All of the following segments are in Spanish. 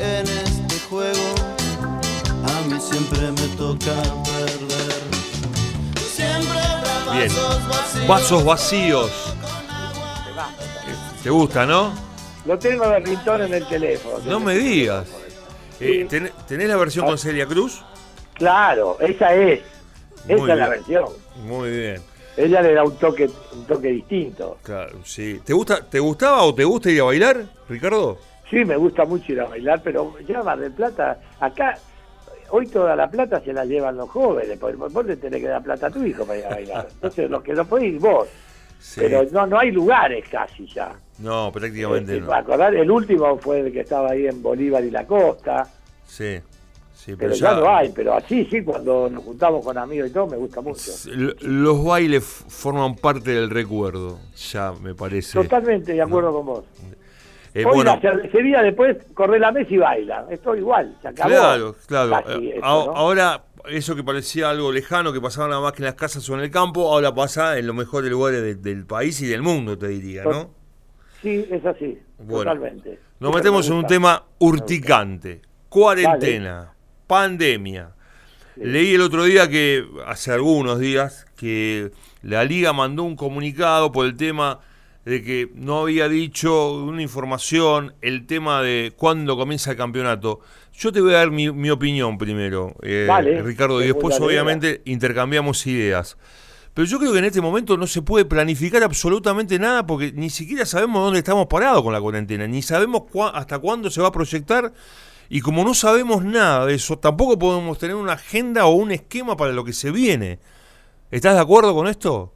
En este juego a mí siempre me toca perder. Siempre habrá Bien. vasos vacíos. Vasos vacíos. ¿Te gusta, no? Lo tengo de rintón en el teléfono. No me digas. Eh, ¿ten- ¿Tenés la versión con Celia Cruz? Claro, esa es. Muy esa es la versión. Muy bien. Ella le da un toque, un toque distinto. Claro, sí. ¿Te, gusta, ¿Te gustaba o te gusta ir a bailar, Ricardo? Sí, me gusta mucho ir a bailar, pero ya Mar del Plata, acá, hoy toda la plata se la llevan los jóvenes, porque vos le tenés que dar plata a tu hijo para ir a bailar. Entonces, los que no podés ir vos. Sí. Pero no, no hay lugares casi ya. No, prácticamente Eh, no. para acordar, el último fue el que estaba ahí en Bolívar y la costa, Sí, sí, pero ya no hay, pero así sí, cuando nos juntamos con amigos y todo, me gusta mucho. Los bailes forman parte del recuerdo, ya me parece. Totalmente de acuerdo con vos. Eh, Hoy bueno, la cervecería después corre la mesa y baila. Esto igual, se acabó. claro, claro. Eh, eso, a- ¿no? Ahora, eso que parecía algo lejano, que pasaba nada más que en las casas o en el campo, ahora pasa en los mejores lugares de- del país y del mundo, te diría, ¿no? Sí, es así, Bueno, totalmente. Nos metemos me en un tema urticante. Cuarentena, pandemia. Leí el otro día que, hace algunos días, que la liga mandó un comunicado por el tema de que no había dicho una información, el tema de cuándo comienza el campeonato. Yo te voy a dar mi, mi opinión primero, eh, Vale, Ricardo, y después obviamente intercambiamos ideas. Pero yo creo que en este momento no se puede planificar absolutamente nada porque ni siquiera sabemos dónde estamos parados con la cuarentena, ni sabemos hasta cuándo se va a proyectar y como no sabemos nada de eso, tampoco podemos tener una agenda o un esquema para lo que se viene. ¿Estás de acuerdo con esto?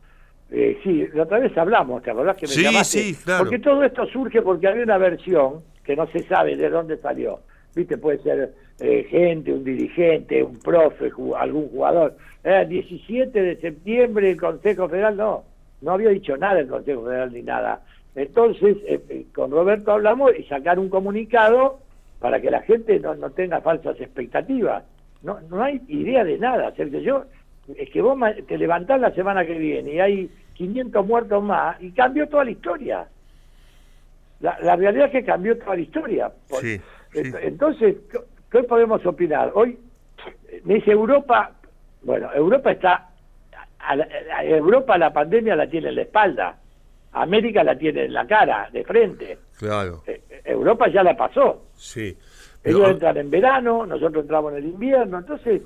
Eh, sí, la otra vez hablamos, ¿te acordás que me Sí, llamaste? sí, claro. Porque todo esto surge porque había una versión que no se sabe de dónde salió. ¿Viste? Puede ser eh, gente, un dirigente, un profe, ju- algún jugador. Eh, 17 de septiembre el Consejo Federal, no, no había dicho nada el Consejo Federal ni nada. Entonces, eh, eh, con Roberto hablamos y sacar un comunicado para que la gente no, no tenga falsas expectativas. No, no hay idea de nada, Sergio. Yo, es que vos te levantás la semana que viene y hay 500 muertos más y cambió toda la historia. La, la realidad es que cambió toda la historia. Sí, sí. Ent- Entonces, ¿qué- ¿qué podemos opinar? Hoy, me dice Europa, bueno, Europa está, a la- a Europa la pandemia la tiene en la espalda, América la tiene en la cara, de frente. Claro, eh, Europa ya la pasó. sí. Ellos entran en verano, nosotros entramos en el invierno, entonces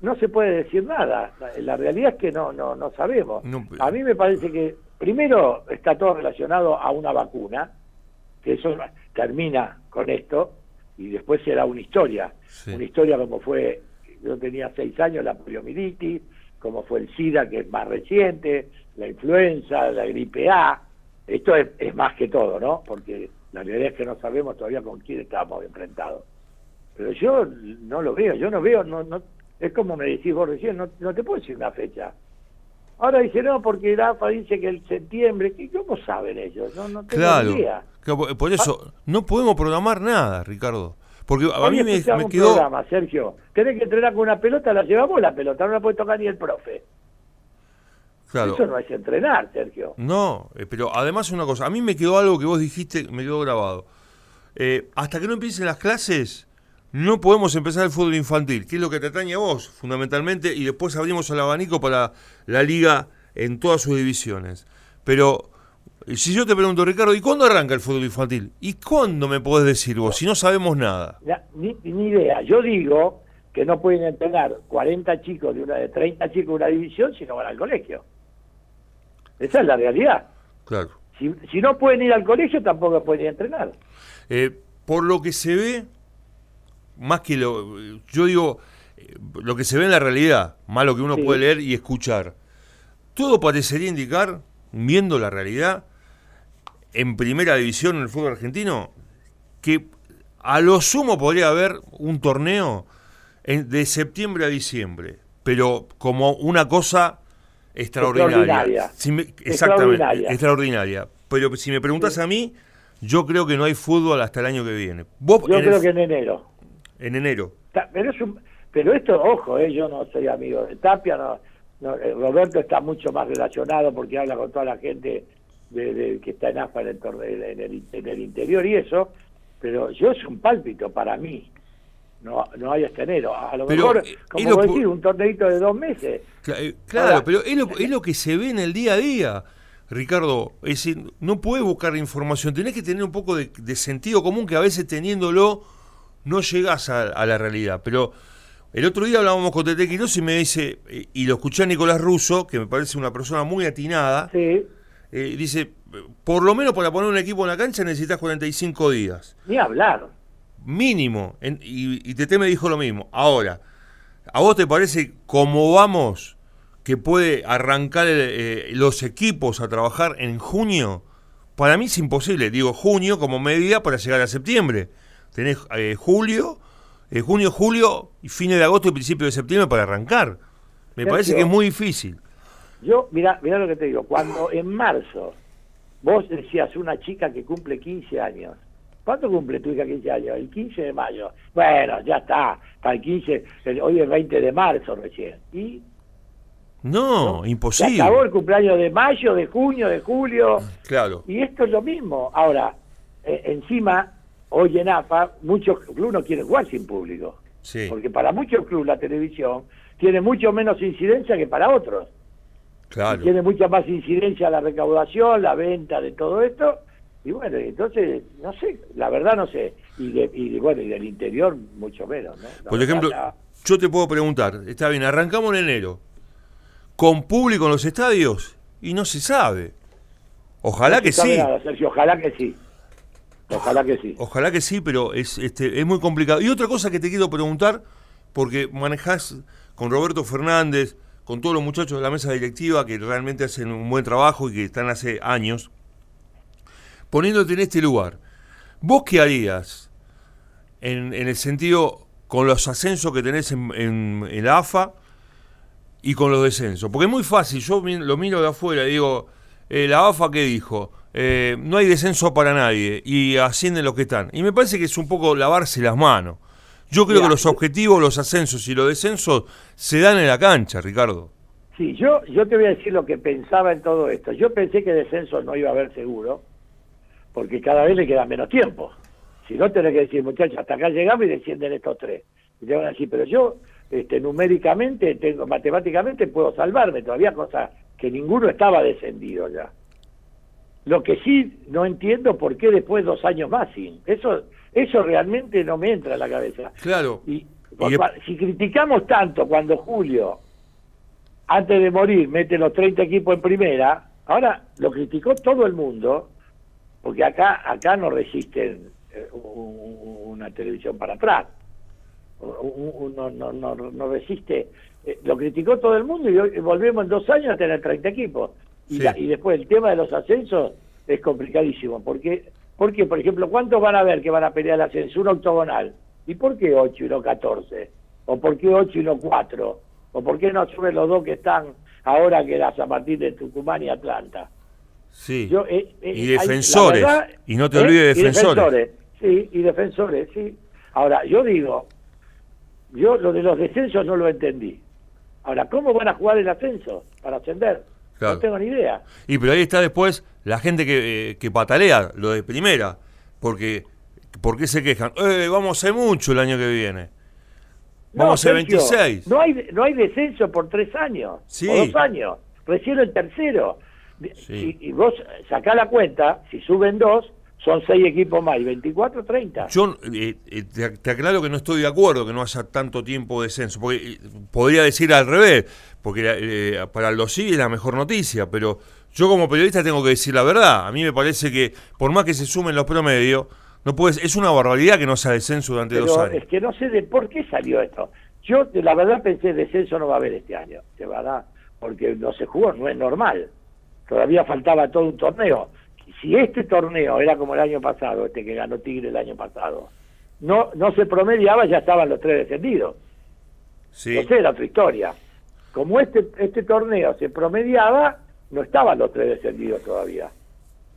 no se puede decir nada. La, realidad es que no, no, no sabemos. No, pero- A mí me parece que primero está todo relacionado a una vacuna, que eso termina con esto, y después será una historia. Sí. Una historia como fue, yo tenía seis años, la poliomielitis, como fue el SIDA, que es más reciente, la influenza, la gripe A. Esto es, es más que todo, ¿no? Porque la realidad es que no sabemos todavía con quién estamos enfrentados. Pero yo no lo veo, yo no veo, no, no, es como me decís vos recién, no, no te puedo decir una fecha. Ahora dice, no, porque el AFA dice que el septiembre, ¿qué- ¿cómo saben ellos? No, no tengo Claro, idea. Claro, por- eso no podemos programar nada, Ricardo. Porque a Hoy mí me, me un quedó... programa, Sergio. Tenés que entrenar con una pelota, la llevamos la pelota, no la puede tocar ni el profe. Claro, Eso no es entrenar, Sergio. No, eh, pero además una cosa, a mí me quedó algo que vos dijiste, me quedó grabado. Eh, hasta que no empiecen las clases, no podemos empezar el fútbol infantil, que es lo que te atañe a vos, fundamentalmente, y después abrimos el abanico para la liga en todas sus divisiones. Pero eh, si yo te pregunto, Ricardo, ¿y cuándo arranca el fútbol infantil? ¿Y cuándo me podés decir vos, si no sabemos nada? Ya, ni, ni idea. Yo digo que no pueden entrenar 40 chicos de una de 30 chicos de una división si no van al colegio. Esa es la realidad. Claro. Si, si no pueden ir al colegio, tampoco pueden ir a entrenar. Eh, por lo que se ve, más que lo. Yo digo, eh, lo que se ve en la realidad, más lo que uno Sí. puede leer y escuchar. Todo parecería indicar, viendo la realidad, en primera división en el fútbol argentino, que a lo sumo podría haber un torneo en- de septiembre a diciembre, pero como una cosa extraordinaria. Extraordinaria. Si me- exactamente, Extraordinaria. extraordinaria. Pero si me preguntas Sí. a mí, yo creo que no hay fútbol hasta el año que viene. Vos Yo creo el- que en enero. En enero. Pero, es un- pero esto, ojo, eh, yo no soy amigo de Tapia, no, no, eh, Roberto está mucho más relacionado porque habla con toda la gente de, de- que está en AFA en el, torneo- en, el, en el interior y eso, pero yo es un pálpito para mí. No, no hay hasta enero. A lo Pero, mejor, eh, como vos decís, un torneito de dos meses. Cla- Claro, Ahora- pero es lo, es lo que se ve en el día a día, Ricardo. Es decir, no puedes buscar información, tenés que tener un poco de, de sentido común que a veces teniéndolo no llegas a, a la realidad. Pero el otro día hablábamos con Tete Quiroz y me dice, y lo escuché a Nicolás Russo, que me parece una persona muy atinada, Sí, eh, dice, por lo menos para poner un equipo en la cancha necesitas 45 días. ni hablar. Mínimo. En- y, y Tete me dijo lo mismo. Ahora, ¿a vos te parece cómo vamos que puede arrancar eh, los equipos a trabajar en junio? Para mí es imposible. Digo junio como medida para llegar a septiembre. Tenés eh, julio, eh, junio, julio y fines de agosto y principio de septiembre para arrancar. Me Sergio. parece que es muy difícil. Yo, mira, mira lo que te digo, cuando en marzo vos decías una chica que cumple 15 años, ¿cuánto cumple tu hija 15 años? El 15 de mayo. Bueno, ya está, para el 15, el- hoy es 20 de marzo recién. Y No, imposible. acabó el cumpleaños de mayo, de junio, de julio, Claro. y esto es lo mismo. Ahora, eh, encima, hoy en AFA, muchos clubes no quieren jugar sin público. Sí. Porque para muchos clubes la televisión tiene mucho menos incidencia que para otros. Claro. tiene mucha más incidencia la recaudación, la venta de todo esto. Y bueno, entonces, no sé, la verdad no sé. Y, de, y bueno, y del interior mucho menos, ¿no? Por ejemplo, yo te puedo preguntar, está bien, arrancamos en enero, ¿con público en los estadios? Y no se sabe. Ojalá no que sí, nada, Sergio, ojalá que sí. Ojalá que sí. ojalá que sí, pero es, este, es muy complicado. Y otra cosa que te quiero preguntar, porque manejás con Roberto Fernández, con todos los muchachos de la mesa directiva que realmente hacen un buen trabajo y que están hace años, poniéndote en este lugar, ¿vos qué harías en, el sentido con los ascensos que tenés en, en, la AFA y con los descensos? Porque es muy fácil, yo lo miro de afuera y digo, eh, la AFA qué dijo, Eh, no hay descenso para nadie y ascienden los que están. Y me parece que es un poco lavarse las manos. Yo creo que los objetivos, los ascensos y los descensos se dan en la cancha, Ricardo. Sí, yo, yo te voy a decir lo que pensaba en todo esto. Yo pensé que descenso no iba a haber seguro, porque cada vez le queda menos tiempo. Si no, tenés que decir, muchachos, hasta acá llegamos y descienden estos tres. Y te van a decir, pero yo este, numéricamente, tengo, matemáticamente puedo salvarme, todavía cosa que ninguno estaba descendido ya. Lo que sí no entiendo por qué después dos años más sin. Eso, eso realmente no me entra en la cabeza. Claro. Y, si criticamos tanto cuando Julio, antes de morir, mete los 30 equipos en primera, ahora lo criticó todo el mundo, porque acá acá no resisten eh, un- un- una televisión para atrás. No, no, no, no resiste. Eh, Lo criticó todo el mundo y hoy volvemos en dos años a tener 30 equipos. Y, Sí. la- y después el tema de los ascensos es complicadísimo. Porque, porque, por ejemplo, ¿cuántos van a ver que van a pelear el ascenso? Un octogonal. ¿Y por qué 8 y no 14? ¿O por qué 8 y no 4? ¿O por qué no suben los dos que están ahora que las a partir de Tucumán y Atlanta? Sí. Yo, eh, eh, y defensores. verdad- y no te ¿eh? olvides de Y defensores. Sí, y defensores, sí. Ahora, yo digo, yo lo de los descensos no lo entendí. Ahora, ¿cómo van a jugar el ascenso para ascender? Claro. No tengo ni idea. Y pero ahí está después la gente que, eh, que patalea lo de primera. Porque, ¿por qué se quejan? Eh, vamos a hacer mucho el año que viene. Vamos a Sergio, 26. No hay, no hay descenso por tres años, Sí. o dos años. Recién el tercero. Sí. Y, y vos sacá la cuenta, si suben dos, son seis equipos más, y 24, 30. Yo eh, eh, te, te aclaro que no estoy de acuerdo que no haya tanto tiempo de descenso, porque eh, podría decir al revés, porque eh, para los sí es la mejor noticia, pero yo como periodista tengo que decir la verdad. A mí me parece que por más que se sumen los promedios, no puedes, es una barbaridad que no sea descenso durante dos años. es que no sé de por qué salió esto. Yo, de la verdad, pensé descenso no va a haber este año, de verdad, porque no se jugó, no es normal. Todavía faltaba todo un torneo. Si este torneo era como el año pasado, este que ganó Tigre el año pasado, no no se promediaba, ya estaban los tres descendidos. Sí. No sé, era otra historia. Como este este torneo se promediaba, no estaban los tres descendidos todavía.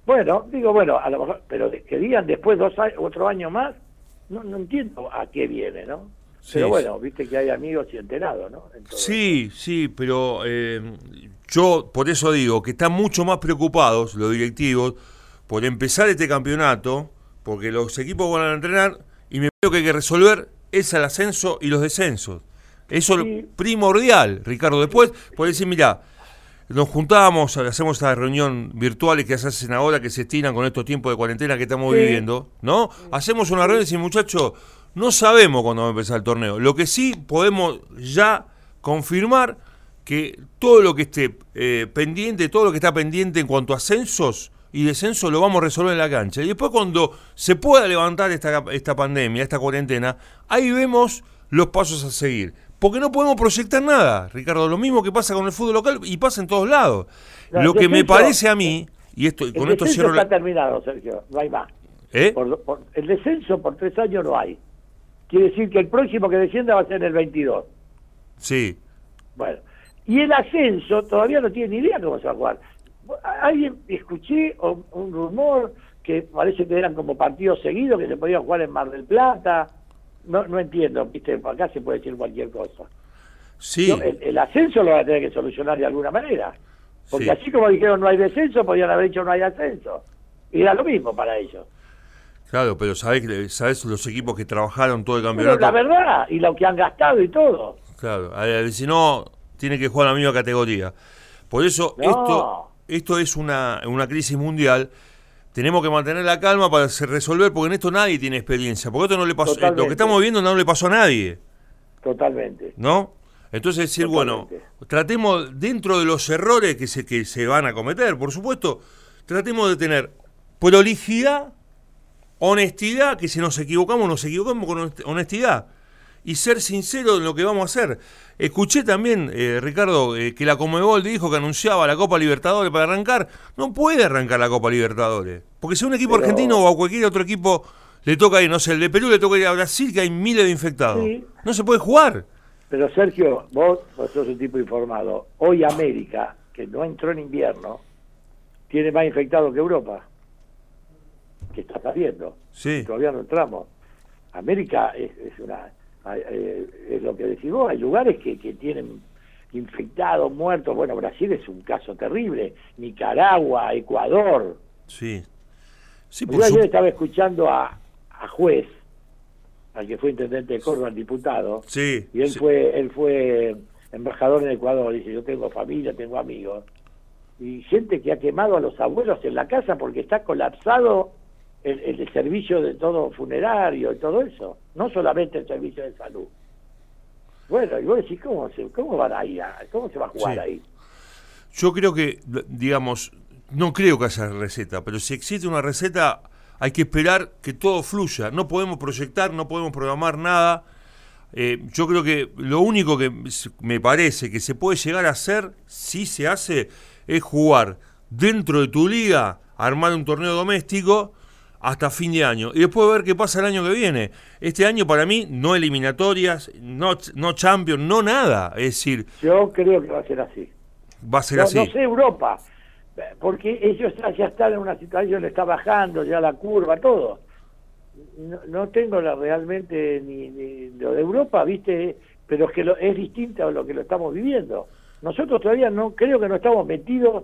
Bueno, digo, bueno, a lo mejor, pero que digan después dos años, otro año más, no, no entiendo a qué viene, ¿no? Sí, pero bueno, viste que hay amigos y enterados, ¿no? Sí, sí, pero eh, yo por eso digo que están mucho más preocupados los directivos por empezar este campeonato, porque los equipos van a entrenar y me creo que hay que resolver es el ascenso y los descensos. Eso es Sí. primordial, Ricardo. Después, por decir, mira, nos juntábamos, hacemos estas reunión virtuales que se hacen ahora, que se estiran con estos tiempos de cuarentena que estamos Sí. viviendo, ¿no? Hacemos una reunión y decimos, muchachos, no sabemos cuándo va a empezar el torneo. Lo que sí podemos ya confirmar que todo lo que esté eh, pendiente, todo lo que está pendiente en cuanto a ascensos y descensos lo vamos a resolver en la cancha. Y después cuando se pueda levantar esta, esta pandemia, esta cuarentena, ahí vemos los pasos a seguir. Porque no podemos proyectar nada, Ricardo. Lo mismo que pasa con el fútbol local y pasa en todos lados. No, lo que me parece a mí, y esto El con esto descenso cierro está la... terminado, Sergio, no hay más. ¿Eh? Por- por- el descenso por tres años no hay. Quiere decir que el próximo que descienda va a ser el 22. Sí. Bueno, y el ascenso todavía no tiene ni idea cómo se va a jugar. Alguien escuché un rumor que parece que eran como partidos seguidos que se podían jugar en Mar del Plata. No, no entiendo, viste, acá se puede decir cualquier cosa. Sí. El, el ascenso lo van a tener que solucionar de alguna manera. Porque Sí. así como dijeron no hay descenso, podían haber dicho no hay ascenso. Y era lo mismo para ellos. Claro, pero sabés, que- sabés los equipos que trabajaron todo el Pero campeonato. la verdad, y lo que han gastado y todo. Claro, si no, tiene que jugar la misma categoría. Por eso, No. esto, esto es una, una crisis mundial. Tenemos que mantener la calma para resolver, porque en esto nadie tiene experiencia. Porque esto no le pasó, eh, lo que estamos viendo no le pasó a nadie, Totalmente. ¿no? Entonces decir, bueno, tratemos dentro de los errores que se, que se van a cometer, por supuesto, tratemos de tener prolijidad, honestidad, que si nos equivocamos, nos equivocamos con honest- honestidad y ser sincero en lo que vamos a hacer. Escuché también, eh, Ricardo, eh, que la Comebol dijo que anunciaba la Copa Libertadores para arrancar. No puede arrancar la Copa Libertadores. Porque si a un equipo Pero- argentino o a cualquier otro equipo le toca ir, no sé, el de Perú le toca ir a Brasil, que hay miles de infectados. Sí. No se puede jugar. Pero Sergio, vos, vos sos un tipo informado. Hoy América, que no entró en invierno, tiene más infectados que Europa. ¿Qué estás haciendo? Sí. Todavía no entramos. América es, es una eh, es lo que decís vos, hay lugares que, que tienen infectados, muertos. Bueno, Brasil es un caso terrible. Nicaragua, Ecuador. Sí. Sí, Yo por ayer su- estaba escuchando a, a juez, al que fue intendente de Córdoba, el diputado, Sí. y él sí. fue él fue embajador en Ecuador dice yo tengo familia tengo amigos y gente que ha quemado a los abuelos en la casa porque está colapsado el, el servicio de todo funerario y todo eso no solamente el servicio de salud bueno y vos decís cómo se cómo van a ir a- cómo se va a jugar Sí. ahí Yo creo que, digamos, no creo que haya receta, pero si existe una receta, hay que esperar que todo fluya. No podemos proyectar, no podemos programar nada. Eh, yo creo que lo único que me parece que se puede llegar a hacer, si se hace, es jugar dentro de tu liga, armar un torneo doméstico hasta fin de año y después ver qué pasa el año que viene. Este año para mí no eliminatorias, no, no Champions, no nada. Es decir, yo creo que va a ser así va a ser no, así. no sé Europa porque ellos ya- ya están en una situación le está bajando ya la curva todo no, no tengo la realmente ni, ni lo de Europa viste pero es que lo, es distinto a lo que lo estamos viviendo nosotros todavía no creo que no estamos metidos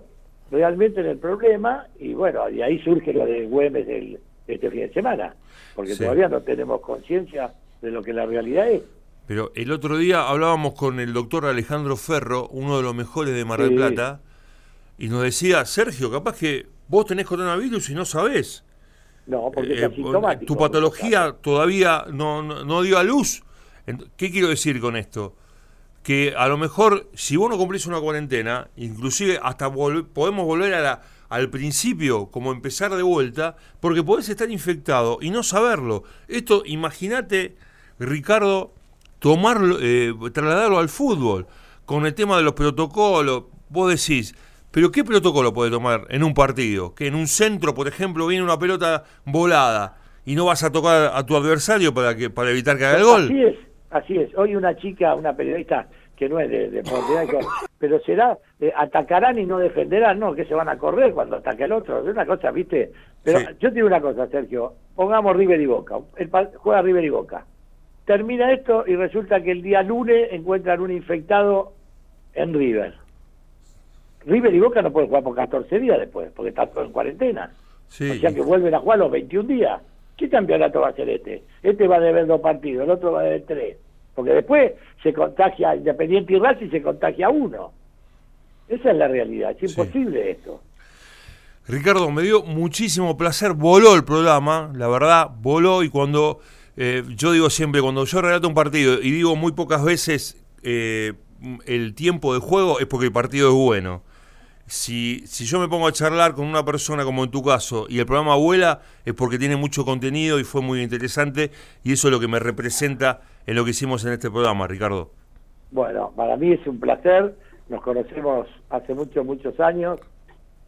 realmente en el problema y bueno de ahí surge lo de Güemes del, este fin de semana porque Sí. todavía no tenemos conciencia de lo que la realidad es Pero el otro día hablábamos con el doctor Alejandro Ferro, uno de los mejores de Mar del Sí. Plata, y nos decía, Sergio, capaz que vos tenés coronavirus y no sabés. no porque Eh, es asintomático tu patología todavía no, no, no dio a luz. ¿Qué quiero decir con esto? Que a lo mejor, si vos no cumplís una cuarentena, inclusive hasta vol- podemos volver a la- al principio, como empezar de vuelta, porque podés estar infectado y no saberlo. Esto, imagínate, Ricardo, tomarlo, eh, trasladarlo al fútbol, con el tema de los protocolos. Vos decís, pero ¿qué protocolo puede tomar en un partido? Que en un centro, por ejemplo, viene una pelota volada y no vas a tocar a tu adversario para que para evitar que haga el gol. Así es. Hoy una chica, una periodista, que no es de, de pero será, eh, atacarán y no defenderán, no, que se van a correr cuando ataque el otro, es una cosa, ¿viste? Pero Sí. yo te digo una cosa, Sergio, pongamos River y Boca, el, juega River y Boca, termina esto y resulta que el día lunes encuentran un infectado en River. River y Boca no pueden jugar por 14 días después, porque está todo en cuarentena. Sí. O sea que vuelven a jugar los 21 días. ¿Qué campeonato va a ser este? Este va a deber dos partidos, el otro va a deber tres. Porque después se contagia Independiente y Racing se contagia uno. Esa es la realidad. Es Sí. imposible esto. Ricardo, me dio muchísimo placer. Voló el programa, la verdad, voló. Y cuando eh, yo digo siempre, cuando yo relato un partido y digo muy pocas veces eh, el tiempo de juego, es porque el partido es bueno. Si, si yo me pongo a charlar con una persona como en tu caso y el programa vuela, es porque tiene mucho contenido y fue muy interesante. Y eso es lo que me representa en lo que hicimos en este programa, Ricardo. Bueno, para mí es un placer. Nos conocemos hace muchos, muchos años.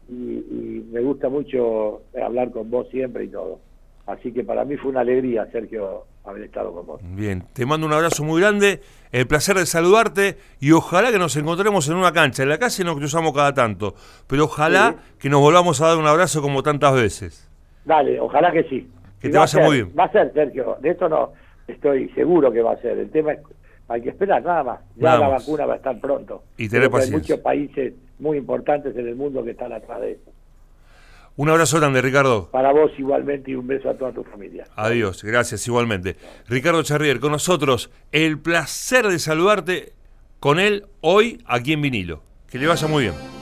Y, y me gusta mucho hablar con vos siempre y todo. Así que para mí fue una alegría, Sergio, haber estado con vos. Bien, te mando un abrazo muy grande, el placer de saludarte y ojalá que nos encontremos en una cancha. En la calle nos cruzamos cada tanto, pero ojalá que nos volvamos a dar un abrazo como tantas veces. Dale, ojalá que sí. Que Y te va a vaya ser, muy bien. Va a ser, Sergio. De esto no estoy seguro que va a ser. El tema es, hay que esperar, nada más. Ya la vacuna va a estar pronto. Y tener que Hay paciencia. muchos países muy importantes en el mundo que están atrás de eso. Un abrazo grande, Ricardo. Para vos igualmente y un beso a toda tu familia. Adiós, gracias igualmente. Ricardo Charrier, con nosotros, el placer de saludarte con él hoy aquí en vinilo. Que le vaya muy bien.